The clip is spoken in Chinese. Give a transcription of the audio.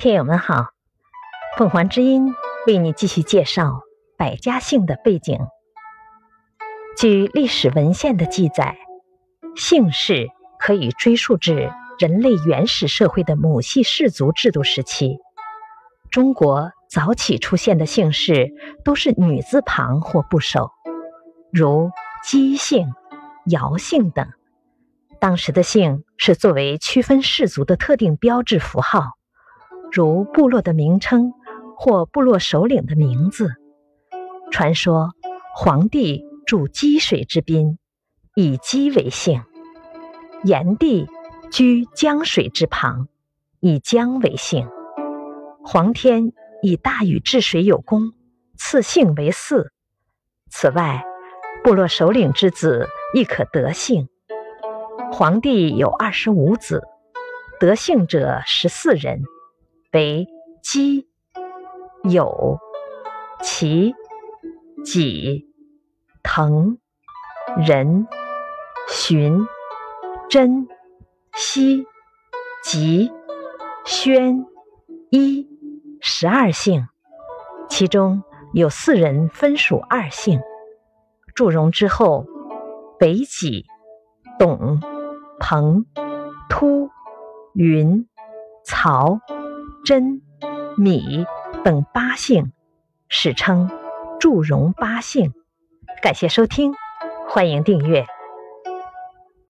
听友们好，凤凰之音为你继续介绍百家姓的背景。据历史文献的记载，姓氏可以追溯至人类原始社会的母系氏族制度时期。中国早期出现的姓氏都是女字旁或部首，如姬姓、姚姓等。当时的姓是作为区分氏族的特定标志符号。如部落的名称或部落首领的名字。传说黄帝住积水之滨，以积为姓；炎帝居江水之旁，以江为姓；黄天以大禹治水有功，赐姓为嗣。此外，部落首领之子亦可得姓。黄帝有二十五子，得姓者十四人。为姬、酉、齐、己、滕、仁、荀、真、熙、吉、宣、一十二姓，其中有四人分属二姓。祝融之后，北己、董、彭、突、云、曹。真、米等八姓，史称祝融八姓。感谢收听，欢迎订阅。